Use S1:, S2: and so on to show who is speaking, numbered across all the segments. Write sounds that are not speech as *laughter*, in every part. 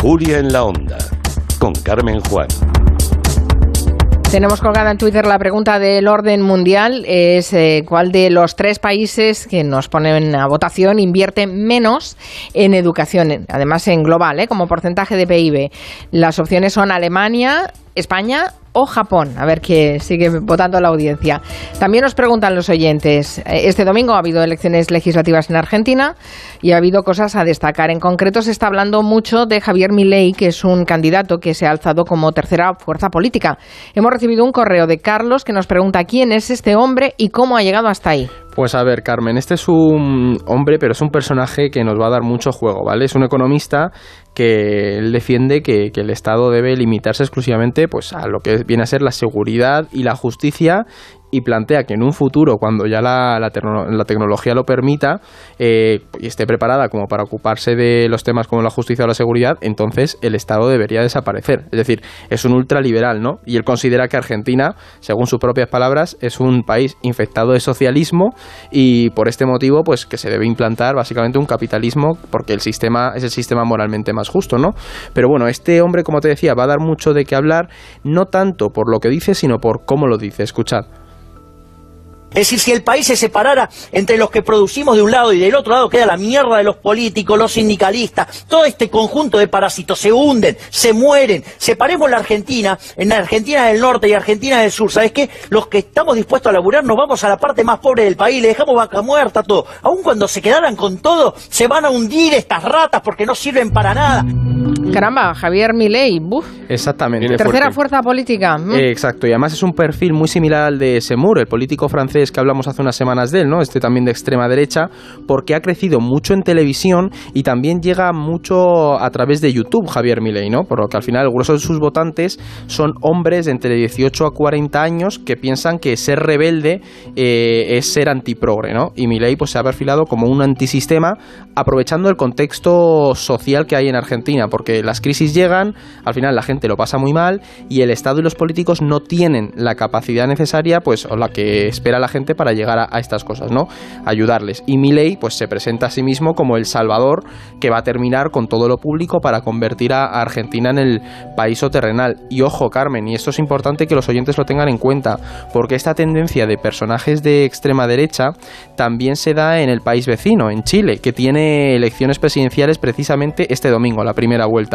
S1: Julia en la Onda, con Carmen Juan.
S2: Tenemos colgada en Twitter la pregunta del orden mundial, es eh, cuál de los tres países que nos ponen a votación invierte menos en educación, además en global, eh, como porcentaje de PIB. Las opciones son Alemania, España o Japón. A ver qué sigue votando la audiencia. También nos preguntan los oyentes. Eh, este domingo ha habido elecciones legislativas en Argentina y ha habido cosas a destacar. En concreto se está hablando mucho de Javier Milei, que es un candidato que se ha alzado como tercera fuerza política. Hemos recibido un correo de Carlos que nos pregunta quién es este hombre y cómo ha llegado hasta ahí.
S3: Pues a ver, Carmen, este es un hombre, pero es un personaje que nos va a dar mucho juego, ¿vale? Es un economista que él defiende que, el Estado debe limitarse exclusivamente pues, a lo que viene a ser la seguridad y la justicia y plantea que en un futuro, cuando ya la, tecnología lo permita eh, y esté preparada como para ocuparse de los temas como la justicia o la seguridad, entonces el Estado debería desaparecer. Es decir, es un ultraliberal, ¿no? Y él considera que Argentina, según sus propias palabras, es un país infectado de socialismo y por este motivo, pues que se debe implantar básicamente un capitalismo porque el sistema es el sistema moralmente más justo, ¿no? Pero bueno, este hombre, como te decía, va a dar mucho de qué hablar, no tanto por lo que dice, sino por cómo lo dice. Escuchad.
S4: Es decir, si el país se separara entre los que producimos de un lado y del otro lado queda la mierda de los políticos, los sindicalistas, todo este conjunto de parásitos se hunden, se mueren. Separemos la Argentina, en la Argentina del norte y Argentina del sur. ¿Sabes qué? Los que estamos dispuestos a laburar nos vamos a la parte más pobre del país, le dejamos vaca muerta, todo. Aun cuando se quedaran con todo, se van a hundir estas ratas porque no sirven para nada.
S2: Caramba, Javier Milei, buf.
S3: Exactamente.
S2: Tercera fuerza política. Mm.
S3: exacto, y además es un perfil muy similar al de Semur, el político francés que hablamos hace unas semanas de él, ¿no? Este también de extrema derecha, porque ha crecido mucho en televisión y también llega mucho a través de YouTube, Javier Milei, ¿no? Por lo que al final el grueso de sus votantes son hombres de entre 18 a 40 años que piensan que ser rebelde eh, es ser antiprogre, ¿no? Y Milei pues se ha perfilado como un antisistema aprovechando el contexto social que hay en Argentina, porque las crisis llegan, al final la gente lo pasa muy mal y el Estado y los políticos no tienen la capacidad necesaria, pues o la que espera la gente para llegar a, estas cosas, ¿no? Ayudarles. Y Milei pues se presenta a sí mismo como el salvador que va a terminar con todo lo público para convertir a Argentina en el país terrenal. Y ojo, Carmen, y esto es importante que los oyentes lo tengan en cuenta, porque esta tendencia de personajes de extrema derecha también se da en el país vecino, en Chile, que tiene elecciones presidenciales precisamente este domingo, la primera vuelta.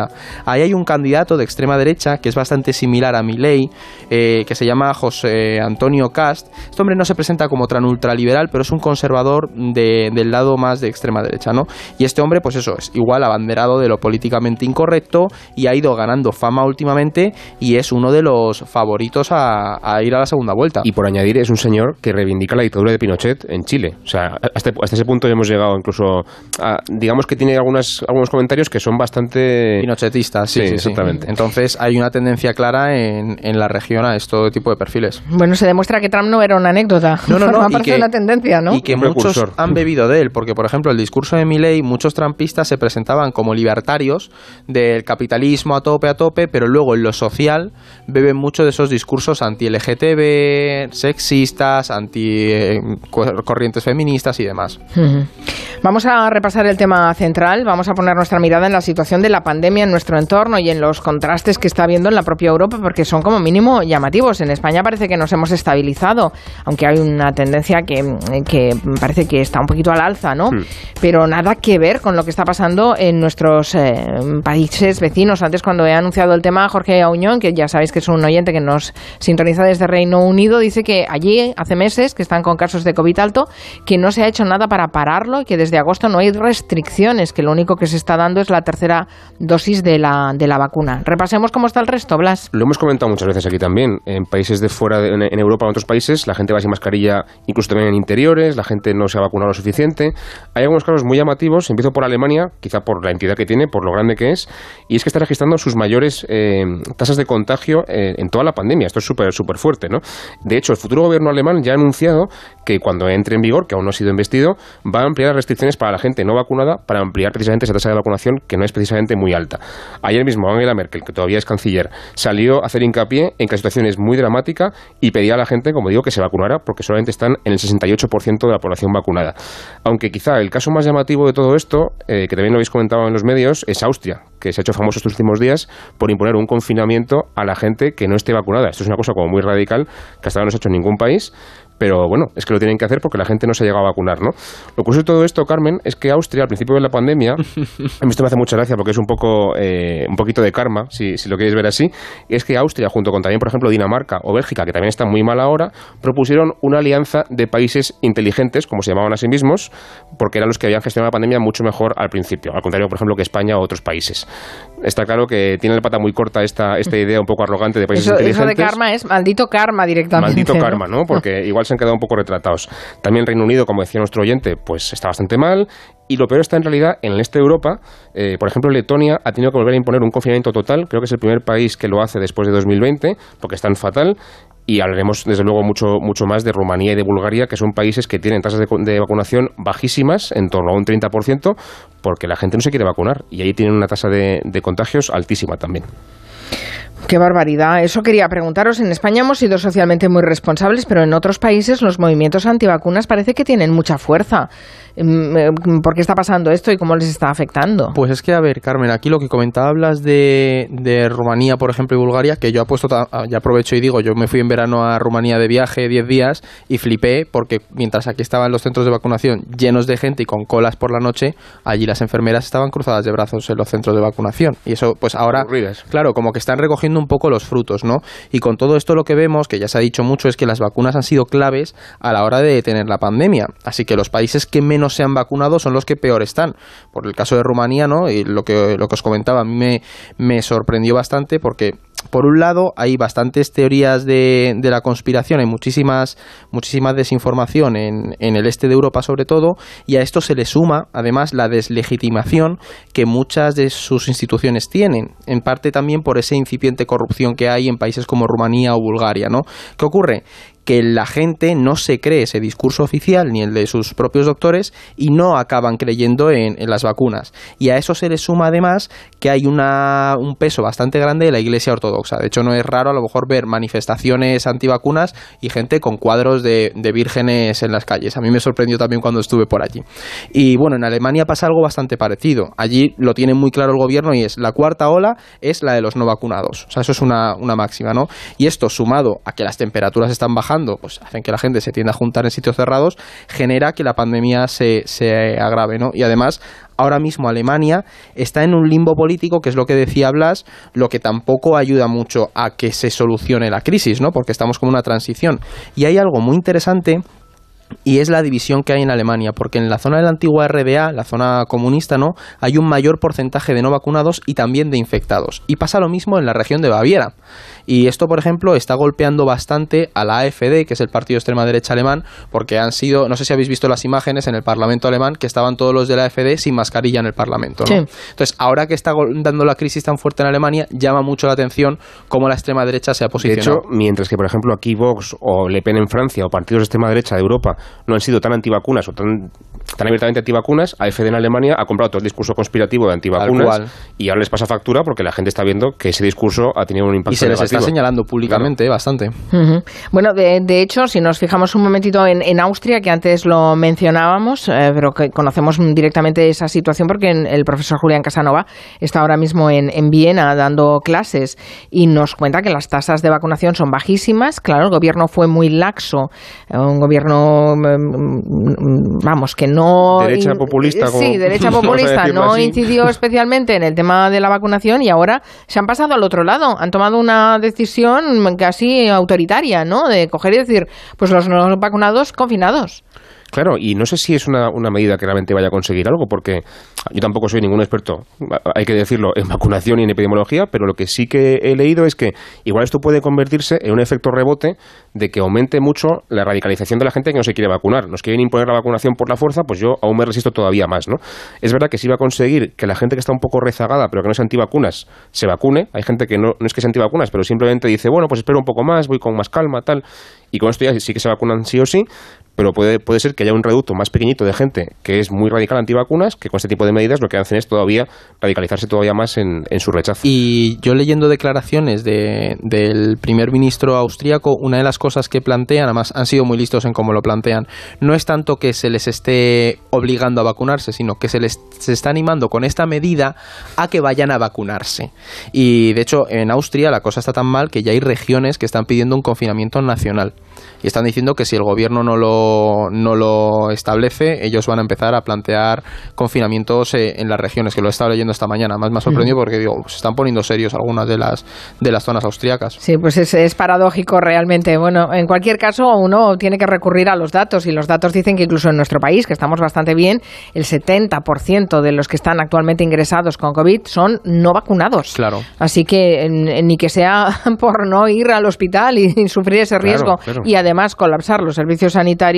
S3: Ahí hay un candidato de extrema derecha que es bastante similar a Milei, eh, que se llama José Antonio Cast. Este hombre no se presenta como tan ultraliberal, pero es un conservador del lado más de extrema derecha, ¿no? Y este hombre, pues eso, es igual abanderado de lo políticamente incorrecto y ha ido ganando fama últimamente y es uno de los favoritos a, ir a la segunda vuelta.
S5: Y por añadir, es un señor que reivindica la dictadura de Pinochet en Chile. O sea, hasta, ese punto hemos llegado incluso a, digamos que tiene algunas, algunos comentarios que son bastante...
S3: Pinochetistas, sí, sí, exactamente. Entonces hay una tendencia clara en, en la región a este tipo de perfiles.
S2: Bueno, se demuestra que Trump no era una anécdota.
S3: No, no, no. *laughs*
S2: y que, una tendencia, ¿no?
S3: Y que muchos han bebido de él, porque por ejemplo el discurso de Milley, muchos trampistas se presentaban como libertarios del capitalismo a tope a tope, pero luego en lo social beben mucho de esos discursos anti-LGTB, sexistas, anti-corrientes feministas y demás.
S2: Vamos a repasar el tema central, vamos a poner nuestra mirada en la situación de la pandemia en nuestro entorno y en los contrastes que está habiendo en la propia Europa, porque son como mínimo llamativos. En España parece que nos hemos estabilizado, aunque hay una tendencia que, parece que está un poquito al alza, ¿no? Hmm. Pero nada que ver con lo que está pasando en nuestros eh, países vecinos. Antes, cuando he anunciado el tema, Jorge Auñón, que ya sabéis que es un oyente que nos sintoniza desde Reino Unido, dice que allí hace meses que están con casos de COVID alto, que no se ha hecho nada para pararlo y que desde agosto no hay restricciones, que lo único que se está dando es la tercera dosis de la, de la vacuna. Repasemos cómo está el resto, Blas.
S5: Lo hemos comentado muchas veces aquí también. En países de fuera, en, en Europa en otros países, la gente va sin mascarilla incluso también en interiores, la gente no se ha vacunado lo suficiente. Hay algunos casos muy llamativos, empiezo por Alemania, quizá por la entidad que tiene, por lo grande que es, y es que está registrando sus mayores eh, tasas de contagio eh, en toda la pandemia. Esto es súper súper fuerte, ¿no? De hecho, el futuro gobierno alemán ya ha anunciado que cuando entre en vigor, que aún no ha sido investido, va a ampliar las restricciones para la gente no vacunada para ampliar precisamente esa tasa de vacunación que no es precisamente muy alta. Ayer mismo Angela Merkel, que todavía es canciller, salió a hacer hincapié en que la situación es muy dramática y pedía a la gente, como digo, que se vacunara porque solamente están en el 68% de la población vacunada. Aunque quizá el caso más llamativo de todo esto, eh, que también lo habéis comentado en los medios, es Austria, que se ha hecho famoso estos últimos días por imponer un confinamiento a la gente que no esté vacunada. Esto es una cosa como muy radical que hasta ahora no se ha hecho en ningún país, pero bueno, es que lo tienen que hacer porque la gente no se ha llegado a vacunar, ¿no? Lo curioso de todo esto, Carmen, es que Austria, al principio de la pandemia, *laughs* a mí esto me hace mucha gracia porque es un poco eh, un poquito de karma, si, si lo queréis ver así, es que Austria, junto con también, por ejemplo, Dinamarca o Bélgica, que también están muy mal ahora, propusieron una alianza de países inteligentes, como se llamaban a sí mismos, porque eran los que habían gestionado la pandemia mucho mejor al principio, al contrario, por ejemplo, que España o otros países. Está claro que tiene la pata muy corta esta, esta idea un poco arrogante de países
S2: Eso, eso
S5: inteligentes.
S2: de karma es maldito karma directamente.
S5: Maldito
S2: ¿no?
S5: karma, ¿no? Porque igual se han quedado un poco retratados. También Reino Unido, como decía nuestro oyente, pues está bastante mal. Y lo peor está en realidad en el este de Europa. Eh, por ejemplo, Letonia ha tenido que volver a imponer un confinamiento total. Creo que es el primer país que lo hace después de 2020, porque están fatal. Y hablaremos, desde luego, mucho, mucho más de Rumanía y de Bulgaria, que son países que tienen tasas de, vacunación bajísimas, en torno a un 30%, porque la gente no se quiere vacunar. Y ahí tienen una tasa de contagios altísima también.
S2: Qué barbaridad. Eso quería preguntaros. En España hemos sido socialmente muy responsables, pero en otros países los movimientos antivacunas parece que tienen mucha fuerza. Mm, eh, ¿Por qué está pasando esto y cómo les está afectando?
S3: Pues es que, a ver, Carmen, aquí lo que comentaba, hablas de, de Rumanía, por ejemplo, y Bulgaria, que yo apuesto, ta- ya aprovecho y digo, yo me fui en verano a Rumanía de viaje 10 días y flipé porque mientras aquí estaban los centros de vacunación llenos de gente y con colas por la noche, allí las enfermeras estaban cruzadas de brazos en los centros de vacunación. Y eso, pues ahora,
S5: Aburridas.
S3: claro, como que están recogiendo un poco los frutos, ¿no? Y con todo esto lo que vemos, que ya se ha dicho mucho, es que las vacunas han sido claves a la hora de detener la pandemia. Así que los países que menos se han vacunado son los que peor están. Por el caso de Rumanía, ¿no? Y lo que, lo que os comentaba, a mí me, me sorprendió bastante porque por un lado, hay bastantes teorías de, la conspiración, hay muchísimas, muchísima desinformación en, en el este de Europa sobre todo, y a esto se le suma además la deslegitimación que muchas de sus instituciones tienen, en parte también por esa incipiente corrupción que hay en países como Rumanía o Bulgaria, ¿no? ¿Qué ocurre? Que la gente no se cree ese discurso oficial ni el de sus propios doctores y no acaban creyendo en, las vacunas. Y a eso se le suma además que hay una, un peso bastante grande de la Iglesia Ortodoxa. De hecho, no es raro a lo mejor ver manifestaciones antivacunas y gente con cuadros de, de vírgenes en las calles. A mí me sorprendió también cuando estuve por allí. Y bueno, en Alemania pasa algo bastante parecido. Allí lo tiene muy claro el gobierno y es la cuarta ola es la de los no vacunados. O sea, eso es una, una máxima, ¿no? Y esto sumado a que las temperaturas están bajando, pues hacen que la gente se tienda a juntar en sitios cerrados, genera que la pandemia se, se agrave, ¿no? Y además, ahora mismo Alemania está en un limbo político, que es lo que decía Blas, lo que tampoco ayuda mucho a que se solucione la crisis, ¿no? Porque estamos como una transición. Y hay algo muy interesante y es la división que hay en Alemania, porque en la zona de la antigua RDA, la zona comunista, ¿no? Hay un mayor porcentaje de no vacunados y también de infectados. Y pasa lo mismo en la región de Baviera. Y esto, por ejemplo, está golpeando bastante a la AfD, que es el partido de extrema derecha alemán, porque han sido, no sé si habéis visto las imágenes en el Parlamento alemán, que estaban todos los de la AfD sin mascarilla en el Parlamento, ¿no?
S2: Sí.
S3: Entonces, ahora que está dando la crisis tan fuerte en Alemania, llama mucho la atención cómo la extrema derecha se ha
S5: De
S3: posicionado.
S5: hecho, mientras que, por ejemplo, aquí Vox o Le Pen en Francia o partidos de extrema derecha de Europa no han sido tan antivacunas o tan, tan abiertamente antivacunas, AfD en Alemania ha comprado todo el discurso conspirativo de antivacunas y ahora les pasa factura porque la gente está viendo que ese discurso ha tenido un impacto
S3: y se les está señalando públicamente bastante.
S2: Bueno, de, de hecho, si nos fijamos un momentito en, en Austria, que antes lo mencionábamos, eh, pero que conocemos directamente esa situación porque en- el profesor Julián Casanova está ahora mismo en, en Viena dando clases y nos cuenta que las tasas de vacunación son bajísimas. Claro, el gobierno fue muy laxo, eh, un gobierno, mm, mm, vamos, que no...
S5: Derecha populista,
S2: Sí,
S5: como- *laughs*
S2: derecha
S5: vamos a
S2: populista, no
S5: así.
S2: incidió especialmente en el tema de la vacunación y ahora se han pasado al otro lado. Han tomado una decisión casi autoritaria, ¿no? De coger y decir, pues los no vacunados confinados.
S5: Claro, y no sé si es una, medida que realmente vaya a conseguir algo, porque yo tampoco soy ningún experto, hay que decirlo, en vacunación y en epidemiología, pero lo que sí que he leído es que igual esto puede convertirse en un efecto rebote de que aumente mucho la radicalización de la gente que no se quiere vacunar. Nos quieren imponer la vacunación por la fuerza, pues yo aún me resisto todavía más, ¿no? Es verdad que sí va a conseguir que la gente que está un poco rezagada, pero que no es antivacunas, se vacune. Hay gente que no, no es que sea antivacunas, pero simplemente dice, bueno, pues espero un poco más, voy con más calma, tal. Y con esto ya sí que se vacunan sí o sí, pero puede, puede ser que haya un reducto más pequeñito de gente que es muy radical antivacunas, que con este tipo de medidas lo que hacen es todavía radicalizarse todavía más en, en su rechazo.
S3: Y yo leyendo declaraciones de, del primer ministro austríaco, una de las cosas que plantean, además han sido muy listos en cómo lo plantean, no es tanto que se les esté obligando a vacunarse, sino que se les se está animando con esta medida a que vayan a vacunarse. Y de hecho, en Austria la cosa está tan mal que ya hay regiones que están pidiendo un confinamiento nacional. Y están diciendo que si el gobierno no lo, no lo establece, ellos van a empezar a plantear confinamientos eh, en las regiones, que lo he estado leyendo esta mañana. Más me ha sorprendido porque digo, se están poniendo serios algunas de las, de las zonas austriacas.
S2: Sí, pues es, es paradójico realmente. Bueno, en cualquier caso, uno tiene que recurrir a los datos y los datos dicen que incluso en nuestro país, que estamos bastante bien, el 70% de los que están actualmente ingresados con COVID son no vacunados.
S3: Claro.
S2: Así que ni que sea *laughs* por no ir al hospital y, sufrir ese
S5: Claro,
S2: riesgo
S5: claro.
S2: y además colapsar los servicios sanitarios,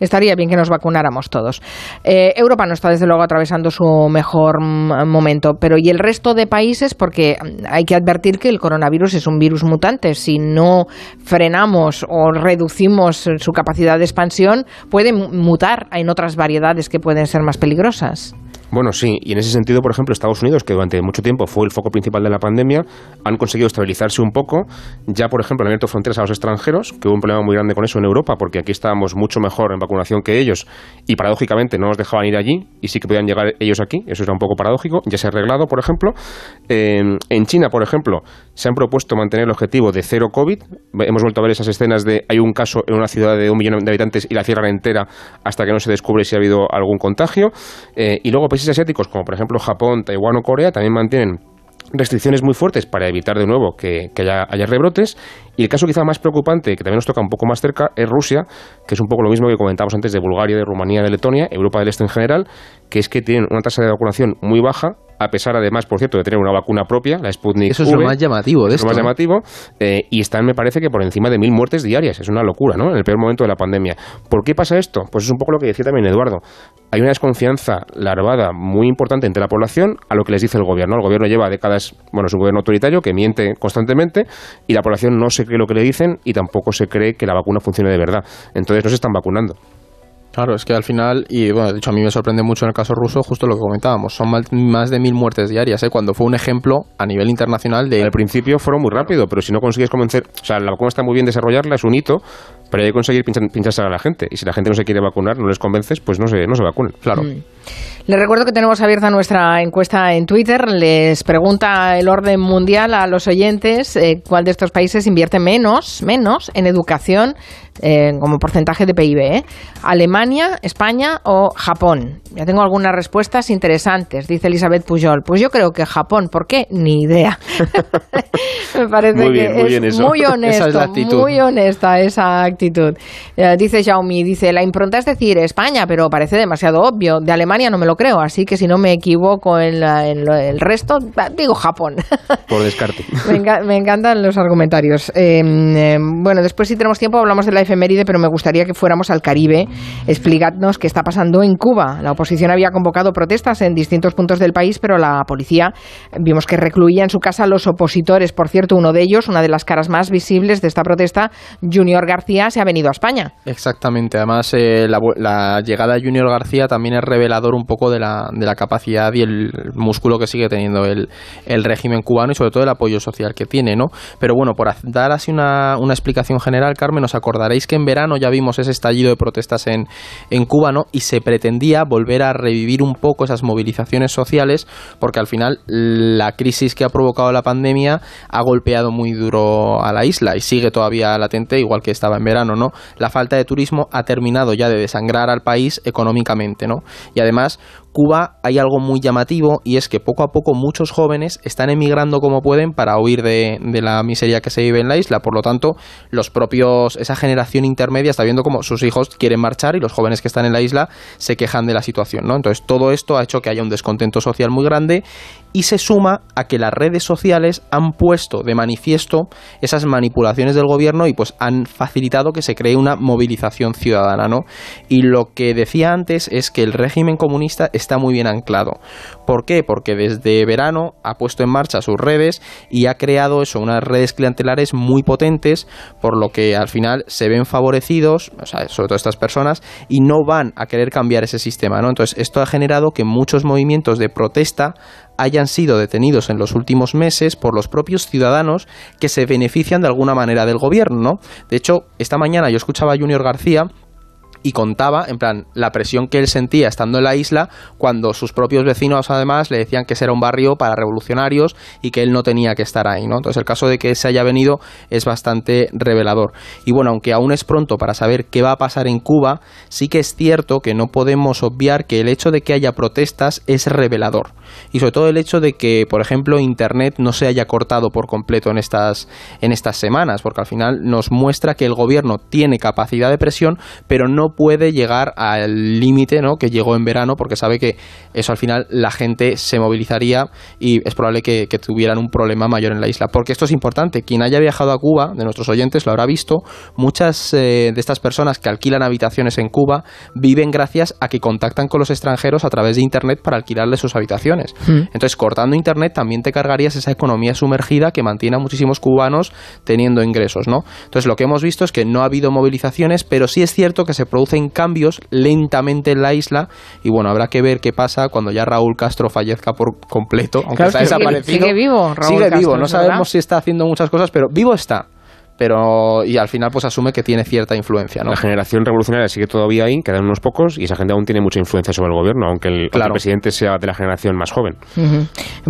S2: estaría bien que nos vacunáramos todos. Eh, Europa no está desde luego atravesando su mejor momento, pero ¿y el resto de países? Porque mm, hay que advertir que el coronavirus es un virus mutante. Si no frenamos o reducimos eh, su capacidad de expansión, puede mu- mutar en otras variedades que pueden ser más peligrosas.
S5: Bueno, sí, y en ese sentido, por ejemplo, Estados Unidos, que durante mucho tiempo fue el foco principal de la pandemia, han conseguido estabilizarse un poco. Ya, por ejemplo, han abierto fronteras a los extranjeros, que hubo un problema muy grande con eso en Europa, porque aquí estábamos mucho mejor en vacunación que ellos, y paradójicamente no nos dejaban ir allí, y sí que podían llegar ellos aquí, eso era un poco paradójico, ya se ha arreglado, por ejemplo. En China, por ejemplo, se han propuesto mantener el objetivo de cero COVID. Hemos vuelto a ver esas escenas de hay un caso en una ciudad de un millón de habitantes y la cierran entera hasta que no se descubre si ha habido algún contagio. Eh, y luego países asiáticos como por ejemplo Japón, Taiwán o Corea también mantienen restricciones muy fuertes para evitar de nuevo que, que haya, haya rebrotes. Y el caso quizá más preocupante, que también nos toca un poco más cerca, es Rusia, que es un poco lo mismo que comentábamos antes de Bulgaria, de Rumanía, de Letonia, Europa del Este en general, que es que tienen una tasa de vacunación muy baja, a pesar además, por cierto, de tener una vacuna propia, la Sputnik
S3: Eso es lo más llamativo de
S5: es lo
S3: esto.
S5: más
S3: ¿eh?
S5: llamativo, eh, y están, me parece que por encima de mil muertes diarias. Es una locura, ¿no? En el peor momento de la pandemia. ¿Por qué pasa esto? Pues es un poco lo que decía también Eduardo. Hay una desconfianza larvada muy importante entre la población a lo que les dice el gobierno. El gobierno lleva décadas, bueno, es un gobierno autoritario que miente constantemente y la población no se cree lo que le dicen y tampoco se cree que la vacuna funcione de verdad. Entonces no se están vacunando.
S3: Claro, es que al final, y bueno, de hecho a mí me sorprende mucho en el caso ruso, justo lo que comentábamos, son más de mil muertes diarias, ¿eh? cuando fue un ejemplo a nivel internacional de...
S5: Al principio fueron muy rápido, pero si no consigues convencer, o sea, la vacuna está muy bien desarrollarla, es un hito, pero hay que conseguir pinchar- pincharse a la gente. Y si la gente no se quiere vacunar, no les convences, pues no se, no se vacunen.
S3: Claro.
S2: Les recuerdo que tenemos abierta nuestra encuesta en Twitter. Les pregunta el orden mundial a los oyentes eh, cuál de estos países invierte menos, menos en educación eh, como porcentaje de PIB. ¿eh? Alemania, España o Japón. Ya tengo algunas respuestas interesantes, dice Elizabeth Pujol. Pues yo creo que Japón. ¿Por qué? Ni idea. *laughs* *laughs* Me parece
S5: Muy bien,
S2: que
S5: muy
S2: es
S5: bien eso.
S2: muy honesto, *laughs*
S3: Esa es la actitud.
S2: muy honesta esa actitud. Eh, dice Xiaomi, dice, la impronta es decir España, pero parece demasiado obvio. De Alemania no me lo creo, así que si no me equivoco en, la- en lo- el resto, digo Japón. *laughs*
S5: Por descarte.
S2: me, enca- me encantan los argumentarios. Eh, eh, bueno, después si tenemos tiempo hablamos de la efeméride, pero me gustaría que fuéramos al Caribe. Explicadnos qué está pasando en Cuba. La oposición había convocado protestas en distintos puntos del país, pero la policía vimos que recluía en su casa a los opositores. Por cierto, uno de ellos, una de las caras más visibles de esta protesta, Junior García, se ha venido a España.
S3: Exactamente, además eh, la, llegada de Junior García también es revelador un poco de la, de la capacidad y el músculo que sigue teniendo el, el régimen cubano y sobre todo el apoyo social que tiene, ¿no? Pero bueno, por dar así una, una explicación general, Carmen, os acordaréis que en verano ya vimos ese estallido de protestas en, en Cuba. Y se pretendía volver a revivir un poco esas movilizaciones sociales porque al final la crisis que ha provocado la pandemia ha golpeado muy duro a la isla y sigue todavía latente, igual que estaba en verano, ¿no? La falta de turismo ha terminado ya de desangrar al país económicamente, ¿no? Y además, Cuba hay algo muy llamativo y es que poco a poco muchos jóvenes están emigrando como pueden para huir de, la miseria que se vive en la isla. Por lo tanto, los propios, esa generación intermedia está viendo cómo sus hijos quieren marchar y los jóvenes que están en la isla se quejan de la situación, ¿no? Entonces, todo esto ha hecho que haya un descontento social muy grande y se suma a que las redes sociales han puesto de manifiesto esas manipulaciones del gobierno y pues han facilitado que se cree una movilización ciudadana, ¿no? Y lo que decía antes es que el régimen comunista está está muy bien anclado. ¿Por qué? Porque desde verano ha puesto en marcha sus redes y ha creado eso, unas redes clientelares muy potentes, por lo que al final se ven favorecidos, o sea, sobre todo estas personas, y no van a querer cambiar ese sistema, ¿no? Entonces, esto ha generado que muchos movimientos de protesta hayan sido detenidos en los últimos meses por los propios ciudadanos que se benefician de alguna manera del gobierno, ¿no? De hecho, esta mañana yo escuchaba a Junior García y contaba, en plan, la presión que él sentía estando en la isla cuando sus propios vecinos además le decían que ese era un barrio para revolucionarios y que él no tenía que estar ahí, ¿no? Entonces el caso de que se haya venido es bastante revelador. Y bueno, aunque aún es pronto para saber qué va a pasar en Cuba, sí que es cierto que no podemos obviar que el hecho de que haya protestas es revelador. Y sobre todo el hecho de que, por ejemplo, Internet no se haya cortado por completo en estas, en estas semanas, porque al final nos muestra que el gobierno tiene capacidad de presión, pero no puede llegar al límite ¿no? que llegó en verano porque sabe que eso al final la gente se movilizaría y es probable que, tuvieran un problema mayor en la isla. Porque esto es importante, quien haya viajado a Cuba, de nuestros oyentes, lo habrá visto, muchas eh, de estas personas que alquilan habitaciones en Cuba viven gracias a que contactan con los extranjeros a través de Internet para alquilarles sus habitaciones. Hmm. Entonces, cortando Internet también te cargarías esa economía sumergida que mantiene a muchísimos cubanos teniendo ingresos. ¿no? Entonces, lo que hemos visto es que no ha habido movilizaciones, pero sí es cierto que se producen cambios lentamente en la isla y bueno, habrá que ver qué pasa cuando ya Raúl Castro fallezca por completo, aunque está desaparecido.
S2: Sigue, vivo,
S3: Raúl Sigue vivo, no sabemos si está haciendo muchas cosas, pero vivo está pero y al final pues asume que tiene cierta influencia. ¿no?
S5: La generación revolucionaria sigue todavía ahí, quedan unos pocos y esa gente aún tiene mucha influencia sobre el gobierno, aunque el, presidente sea de la generación más joven.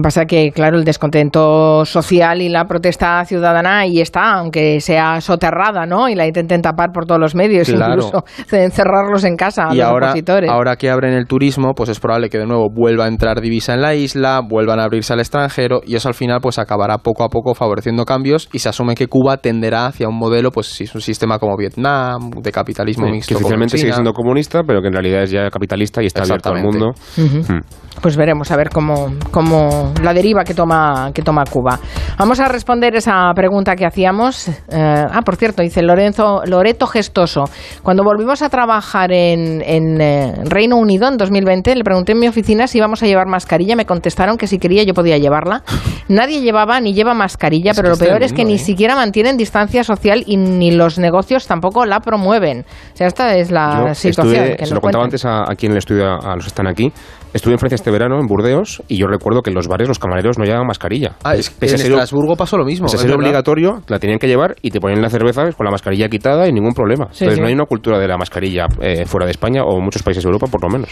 S2: Pasa que, claro, el descontento social y la protesta ciudadana ahí está, aunque sea soterrada, ¿no? Y la intenten tapar por todos los medios, incluso *laughs* encerrarlos en casa a
S3: y
S2: los
S3: ahora,
S2: opositores.
S3: Ahora que abren el turismo, pues es probable que de nuevo vuelva a entrar divisa en la isla, vuelvan a abrirse al extranjero y eso al final pues acabará poco a poco favoreciendo cambios y se asume que Cuba tenderá hacia un modelo, pues si es un sistema como Vietnam, de capitalismo mixto.
S5: Que oficialmente sigue siendo comunista, pero que en realidad es ya capitalista y está abierto al mundo.
S2: Hmm. Pues veremos a ver cómo, cómo la deriva que toma, que toma Cuba. Vamos a responder esa pregunta que hacíamos. Eh, ah, por cierto, dice Lorenzo, Loreto Gestoso. Cuando volvimos a trabajar en, en eh, Reino Unido en 2020, le pregunté en mi oficina si íbamos a llevar mascarilla. Me contestaron que si quería yo podía llevarla. Nadie llevaba ni lleva mascarilla, pero lo peor es que ni ¿eh? siquiera mantienen distancia social y ni los negocios tampoco la promueven. O sea, esta es la situación.
S5: se lo contaba antes a, aquí en el estudio, a los que están aquí. Estuve en Francia este verano, en Burdeos, y yo recuerdo que en los bares los camareros no llevaban mascarilla.
S3: Ah, es, en Estrasburgo pasó lo mismo.
S5: Pese a ser obligatorio, la tenían que llevar y te ponían la cerveza con la mascarilla quitada y ningún problema. Entonces no hay una cultura de la mascarilla eh, fuera de España o muchos países de Europa, por lo menos.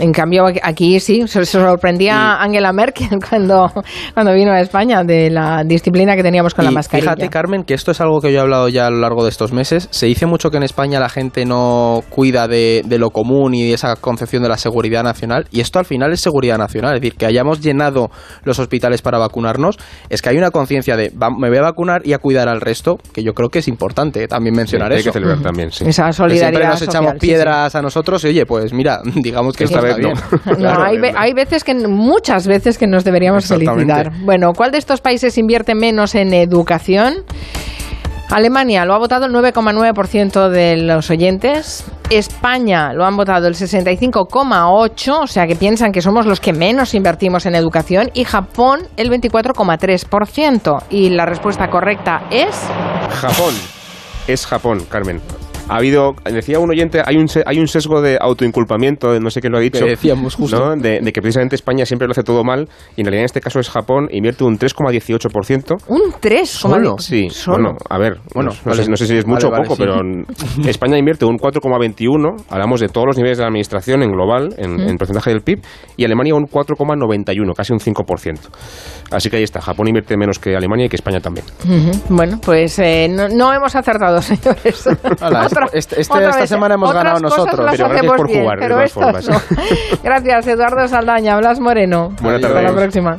S2: En cambio, aquí sí, se, sorprendía Angela Merkel *laughs* cuando, cuando vino a España de la disciplina que teníamos con la mascarilla.
S3: Fíjate, Carmen, que esto es algo que yo he hablado ya a lo largo de estos meses. Se dice mucho que en España la gente no cuida de, de lo común y de esa concepción de la seguridad nacional, y esto al final es seguridad nacional. Es decir, que hayamos llenado los hospitales para vacunarnos, es que hay una conciencia de me voy a vacunar y a cuidar al resto, que yo creo que es importante también mencionar eso.
S5: Hay que celebrar también, sí. *laughs*
S2: Esa solidaridad.
S3: siempre nos echamos piedras a nosotros y oye, pues mira, *laughs* digamos que esta vez no. *laughs*
S2: hay, veces que, muchas veces que nos deberíamos felicitar. Bueno, ¿cuál de estos países invierte menos en educación? Alemania lo ha votado el 9,9% de los oyentes. España lo han votado el 65,8%, o sea que piensan que somos los que menos invertimos en educación. Y Japón el 24,3%. Y la respuesta correcta es...
S5: Japón. Es Japón, Carmen ha habido, decía un oyente, hay un, hay un sesgo de autoinculpamiento, no sé quién lo ha dicho,
S3: decíamos justo.
S5: De, que precisamente España siempre lo hace todo mal y en realidad en este caso es Japón, invierte un 3,18%.
S2: ¿Un 3?
S5: ¿Solo? Sí, bueno, a ver, bueno, no, sé, si es mucho o poco, pero España invierte un 4,21%, hablamos de todos los niveles de la administración en global, en, porcentaje del PIB, y Alemania un 4,91%, casi un 5%. Así que ahí está, Japón invierte menos que Alemania y que España también.
S2: Bueno, pues eh, no, hemos acertado, *laughs* señores.
S3: Este, este, esta semana hemos ganado nosotros.
S5: Pero gracias por jugar, de todas formas. *laughs*
S2: Gracias, Eduardo Saldaña. Blas Moreno.
S5: Buenas tardes.
S2: Hasta la próxima.